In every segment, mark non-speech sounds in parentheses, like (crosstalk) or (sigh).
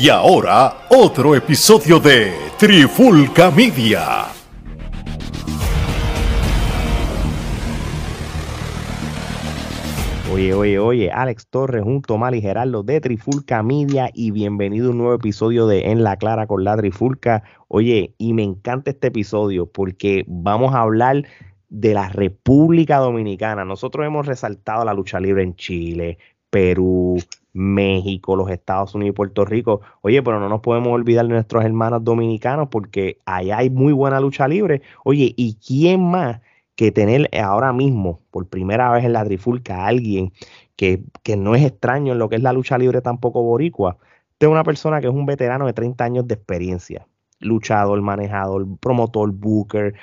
Y ahora, otro episodio de Trifulca Media. Oye, oye, oye, Alex Torres junto a Mali Gerardo de Trifulca Media y bienvenido a un nuevo episodio de En la Clara con la Trifulca. Oye, y me encanta este episodio porque vamos a hablar de la República Dominicana. Nosotros hemos resaltado la lucha libre en Chile, Perú, México, los Estados Unidos y Puerto Rico. Oye, pero no nos podemos olvidar de nuestros hermanos dominicanos porque allá hay muy buena lucha libre. Oye, ¿y quién más que tener ahora mismo, por primera vez en la trifulca, a alguien que, que no es extraño en lo que es la lucha libre tampoco boricua? Es una persona que es un veterano de 30 años de experiencia. Luchador, manejador, promotor, booker,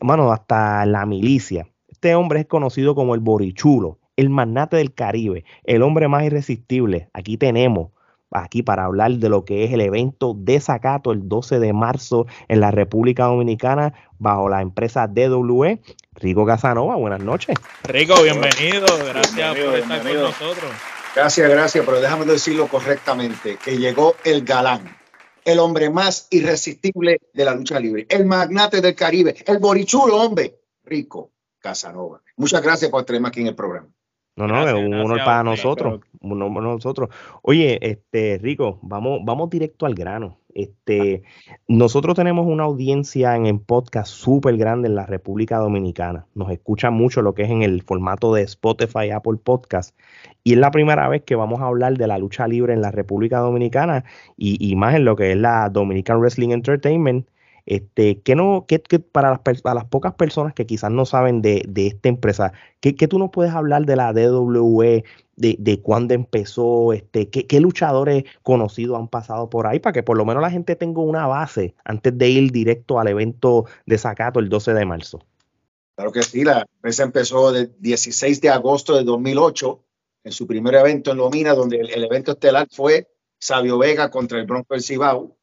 bueno, hasta la milicia. Este hombre es conocido como el Borichulo el magnate del Caribe, el hombre más irresistible. Aquí tenemos, aquí para hablar de lo que es el evento de Zacato el 12 de marzo en la República Dominicana bajo la empresa DWE. Rico Casanova, buenas noches. Rico, bienvenido, gracias por estar con nosotros. Gracias, gracias, pero déjame decirlo correctamente, que llegó el galán, el hombre más irresistible de la lucha libre, el magnate del Caribe, el borichulo, hombre, Rico Casanova. Muchas gracias por tenerme aquí en el programa. No, no, es un honor para nosotros, un honor para nosotros. Oye, este, Rico, vamos, vamos directo al grano. Este, nosotros tenemos una audiencia en el podcast súper grande en la República Dominicana. Nos escucha mucho lo que es en el formato de Spotify, Apple Podcast. Y es la primera vez que vamos a hablar de la lucha libre en la República Dominicana y, y más en lo que es la Dominican Wrestling Entertainment este, ¿qué no, qué, para, las, las, pocas personas que quizás no saben de, esta empresa, ¿qué, tú nos puedes hablar de la DWE, de, de cuándo empezó, este, qué, luchadores conocidos han pasado por ahí, para que por lo menos la gente tenga una base antes de ir directo al evento de Zacato el 12 de marzo? Claro que sí, la empresa empezó el 16 de agosto de 2008 en su primer evento en Lomina, donde el, evento estelar fue Sabio Vega contra el Bronco del Cibao,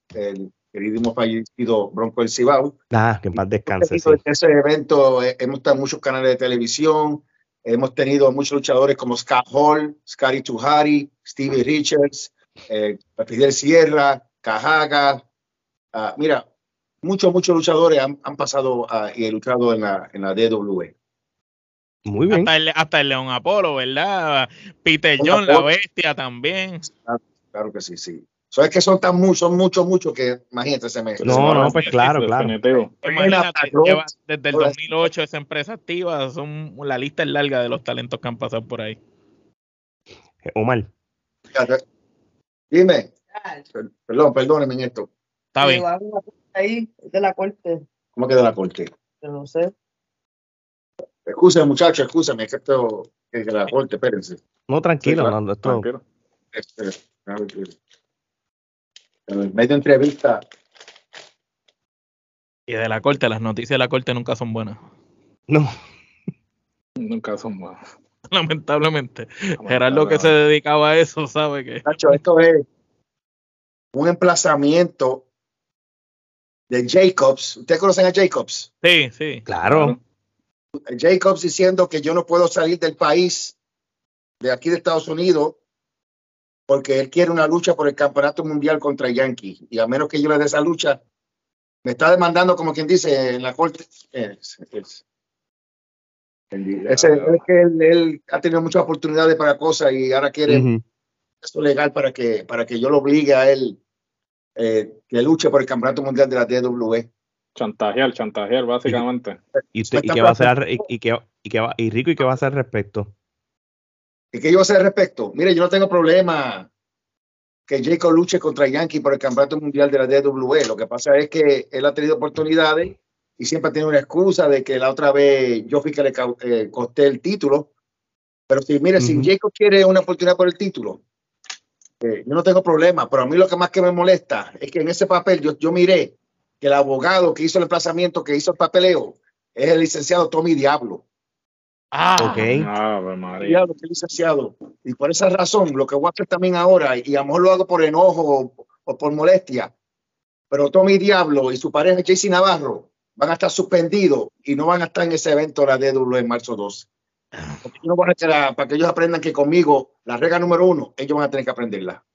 queridísimo fallecido Bronco del Cibao. Ah, que en paz descanse. Sí. ese evento eh, hemos estado en muchos canales de televisión, hemos tenido muchos luchadores como Scott Hall, Scotty Tuhari, Stevie Richards, eh, Fidel Sierra, Cajaga. Ah, mira, muchos, muchos luchadores han, pasado uh, y luchado en la, en la DWE. Muy bien. Hasta el, hasta el León Apolo, ¿verdad? Peter John, la bestia también. claro que sí, sí. So, es que son tan muchos, son muchos, muchos que imagínate ese mes. No, no, pues claro, claro. Imagínate, desde el 2008 esa empresa activa, son la lista es larga de los talentos que han pasado por ahí. Omar. Dime. Perdón, perdóneme en esto. Está bien. Ahí, de la corte. ¿Cómo que de la corte? Yo no sé. Excúsenme, muchachos, excúsenme, que esto es de la corte, espérense. No, tranquilo, no, esto... tranquilo. Este, en medio entrevista. Y de la corte, las noticias de la corte nunca son buenas. No. (laughs) Nunca son buenas. Lamentablemente. Gerardo que se dedicaba a eso, sabe que. Nacho, esto es un emplazamiento de Jacobs. ¿Ustedes conocen a Jacobs? Sí, sí. Claro. Jacobs diciendo que yo no puedo salir del país, de aquí de Estados Unidos, porque él quiere una lucha por el campeonato mundial contra Yankee. Y a menos que yo le dé esa lucha, me está demandando, como quien dice, en la corte. Es, es, que él, ha tenido muchas oportunidades para cosas y ahora quiere esto legal para que, para que yo lo obligue a él eh, que luche por el campeonato mundial de la DWE. Chantajear, chantajear, básicamente. ¿Y, qué va a hacer? Y, y, qué, y, qué va, y Rico, ¿y qué va a hacer al respecto? ¿Y qué yo voy a hacer al respecto? Mire, yo no tengo problema que Jacob luche contra Yankee por el campeonato mundial de la DWE. Lo que pasa es que él ha tenido oportunidades y siempre ha tenido una excusa de que la otra vez yo fui que le eh, costé el título. Pero si, mire, si Jacob quiere una oportunidad por el título, eh, yo no tengo problema. Pero a mí lo que más que me molesta es que en ese papel yo, yo miré que el abogado que hizo el emplazamiento, que hizo el papeleo, es el licenciado Tommy Diablo. Ah, ok. Ah, María. licenciado. Y por esa razón, lo que voy a hacer también ahora, y a lo mejor lo hago por enojo o, por molestia, pero Tommy Diablo y su pareja JC Navarro van a estar suspendidos y no van a estar en ese evento de la DW en marzo 2. no para que ellos aprendan que conmigo, la regla número uno, ellos van a tener que aprenderla.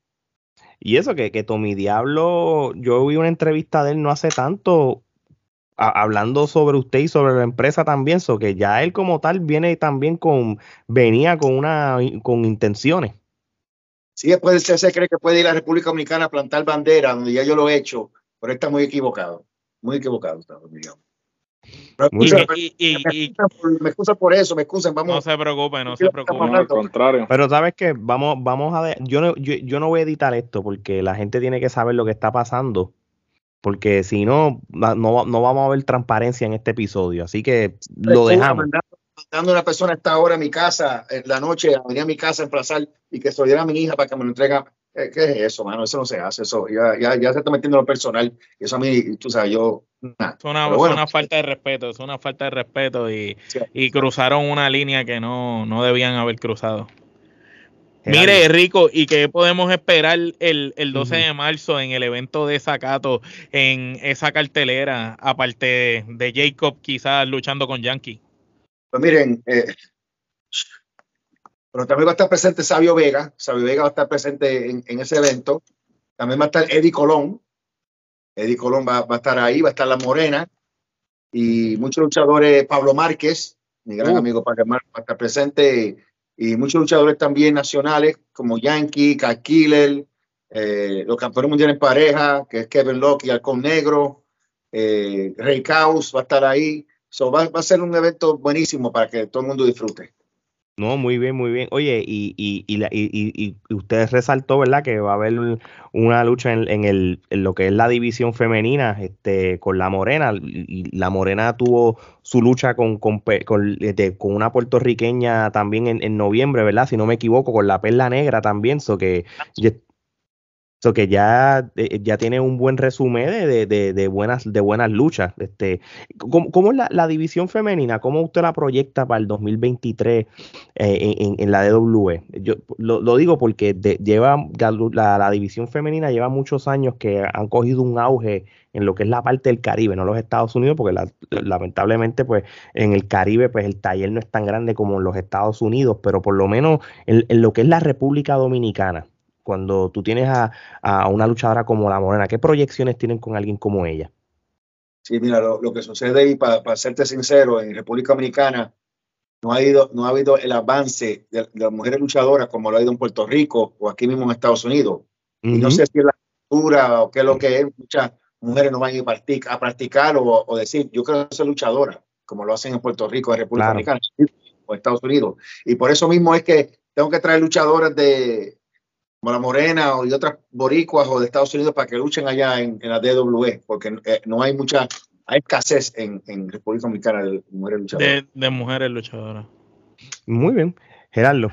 Y eso, que, que Tommy Diablo, yo vi una entrevista de él no hace tanto, hablando sobre usted y sobre la empresa también, so que ya él como tal viene también con, venía con una, con intenciones. Sí, después se cree que puede ir a la República Dominicana a plantar bandera, donde ya yo lo he hecho, pero está muy equivocado, muy equivocado, me, excusa por, eso, me excusan, vamos. No se preocupe, no se preocupe. al contrario. Pero sabes que vamos, vamos a yo no, yo, yo no voy a editar esto porque la gente tiene que saber lo que está pasando porque si no, no, no, vamos a ver transparencia en este episodio. Así que lo dejamos. Mandando, a una persona a esta hora a mi casa, en la noche, a venir a mi casa a emplazar y que soy a mi hija para que me lo entregue. Eh, ¿Qué es eso, mano? Eso no se hace. Eso ya, ya, ya se está metiendo en lo personal. Y eso a mí, tú sabes, yo. Es una, falta de respeto, es una falta de respeto y, y cruzaron una línea que no, no debían haber cruzado. Mire, Rico, ¿y qué podemos esperar el, el 12 de marzo en el evento de Zacato, en esa cartelera, aparte de, Jacob quizás luchando con Yankee? Pues miren, eh, pero también va a estar presente Sabio Vega, Sabio Vega va a estar presente en, ese evento, también va a estar Eddie Colón, Eddie Colón va, a estar ahí, va a estar La Morena, y muchos luchadores, Pablo Márquez, mi gran uh. amigo Pablo Márquez va a estar presente, y muchos luchadores también nacionales como Yankee, Cat Killer, eh, los campeones mundiales en pareja, que es Kevin Locke y Halcón Negro, eh, Rey Caos va a estar ahí. So, va, a ser un evento buenísimo para que todo el mundo disfrute. No, muy bien, muy bien. Oye, y, y, y, y, usted resaltó, ¿verdad? Que va a haber una lucha en, el, en lo que es la división femenina este, con la Morena. Y la Morena tuvo su lucha con, con, con, este, una puertorriqueña también en, en, noviembre, ¿verdad? Si no me equivoco, con la Perla Negra también. So que So que ya, eh, ya tiene un buen resumen de, de, de, buenas, de buenas luchas. Este, ¿Cómo, cómo es la, la, división femenina? ¿Cómo usted la proyecta para el 2023 eh, en, en, la DW? Yo lo, lo digo porque lleva la, división femenina lleva muchos años que han cogido un auge en lo que es la parte del Caribe, no los Estados Unidos, porque lamentablemente pues en el Caribe pues el taller no es tan grande como en los Estados Unidos, pero por lo menos en, en lo que es la República Dominicana cuando tú tienes a, una luchadora como la Morena? ¿Qué proyecciones tienen con alguien como ella? Sí, mira, lo, que sucede y para, serte sincero, en República Dominicana no ha, ido, no ha habido el avance de, las mujeres luchadoras como lo ha ido en Puerto Rico o aquí mismo en Estados Unidos. Y no sé si es la cultura o qué es lo que es, muchas mujeres no van a ir a practicar, o, decir, yo quiero ser luchadora, como lo hacen en Puerto Rico, en República Dominicana o Estados Unidos. Y por eso mismo es que tengo que traer luchadoras de, como la Morena o de otras boricuas o de Estados Unidos para que luchen allá en, la DWE, porque eh, no hay mucha, hay escasez en, República Dominicana de mujeres luchadoras. De, mujeres luchadoras. Muy bien. Gerardo.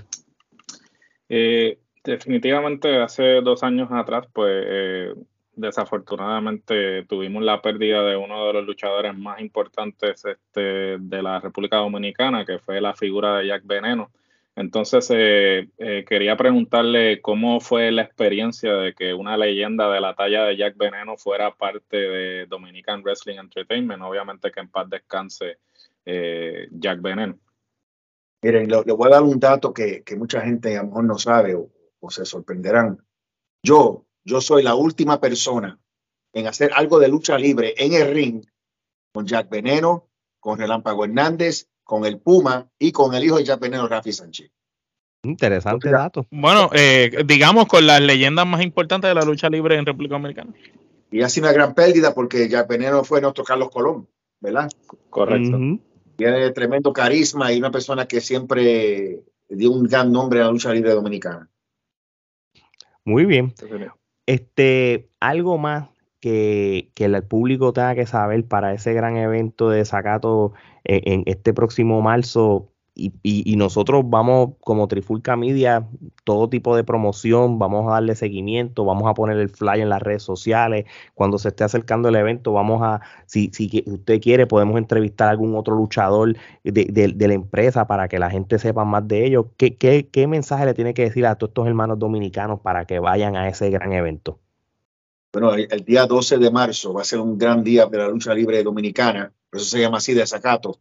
Eh, definitivamente hace dos años atrás, pues eh, desafortunadamente tuvimos la pérdida de uno de los luchadores más importantes este, de la República Dominicana, que fue la figura de Jack Veneno. Entonces, eh, eh, quería preguntarle cómo fue la experiencia de que una leyenda de la talla de Jack Veneno fuera parte de Dominican Wrestling Entertainment. Obviamente que en paz descanse eh, Jack Veneno. Miren, le, voy a dar un dato que, mucha gente a lo mejor no sabe o, o, se sorprenderán. Yo, yo soy la última persona en hacer algo de lucha libre en el ring con Jack Veneno, con Relámpago Hernández con el Puma y con el hijo de Veneno, Rafi Sánchez. Interesante dato. Bueno, eh, digamos con las leyendas más importantes de la lucha libre en República Dominicana. Y ha sido una gran pérdida porque Veneno fue nuestro Carlos Colón, ¿verdad? Correcto. Tiene tremendo carisma y una persona que siempre dio un gran nombre a la lucha libre dominicana. Muy bien. Este, algo más que, el público tenga que saber para ese gran evento de Zacato en, este próximo marzo. Y, nosotros vamos, como Trifulca Media, todo tipo de promoción, vamos a darle seguimiento, vamos a poner el fly en las redes sociales. Cuando se esté acercando el evento, vamos a, si, si usted quiere, podemos entrevistar a algún otro luchador de, la empresa para que la gente sepa más de ellos. ¿Qué, qué, qué mensaje le tiene que decir a todos estos hermanos dominicanos para que vayan a ese gran evento? Bueno, el, día 12 de marzo va a ser un gran día de la lucha libre dominicana, por eso se llama así de Zacato.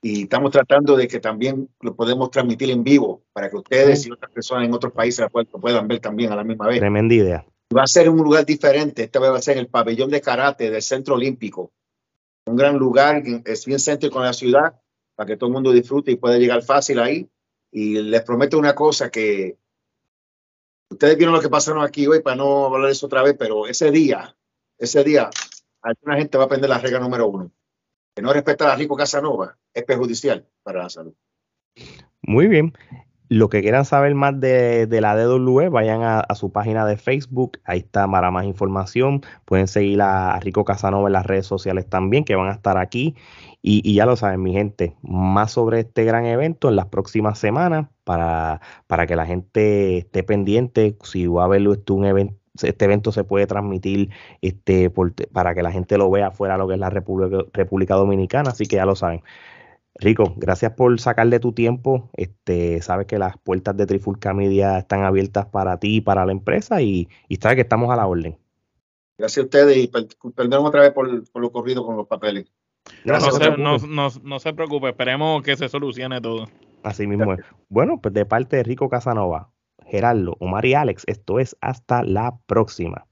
Y estamos tratando de que también lo podemos transmitir en vivo para que ustedes y otras personas en otros países lo puedan ver también a la misma vez. Tremenda idea. Va a ser un lugar diferente. Esta vez va a ser en el pabellón de karate del Centro Olímpico. Un gran lugar, es bien céntrico con la ciudad, para que todo el mundo disfrute y pueda llegar fácil ahí. Y les prometo una cosa que ustedes vieron lo que pasaron aquí hoy para no hablar eso otra vez, pero ese día, ese día, alguna gente va a aprender la regla número uno. Que no respeta a Rico Casanova es perjudicial para la salud. Muy bien. Lo que quieran saber más de, la DWE, vayan a, su página de Facebook. Ahí está para más información. Pueden seguir a Rico Casanova en las redes sociales también, que van a estar aquí. Y, ya lo saben, mi gente, más sobre este gran evento en las próximas semanas para, para que la gente esté pendiente. Si va a haber este, un evento este evento se puede transmitir este, para que la gente lo vea fuera de lo que es la República Dominicana, así que ya lo saben. Rico, gracias por sacarle tu tiempo. Este, sabes que las puertas de Trifulca Media están abiertas para ti y para la empresa y, y sabes que estamos a la orden. Gracias a ustedes y perdón otra vez por, lo ocurrido con los papeles. no, se, no, no, se preocupe, esperemos que se solucione todo. Así mismo es. Bueno, pues de parte de Rico Casanova, Gerardo, Omar y Alex, esto es hasta la próxima.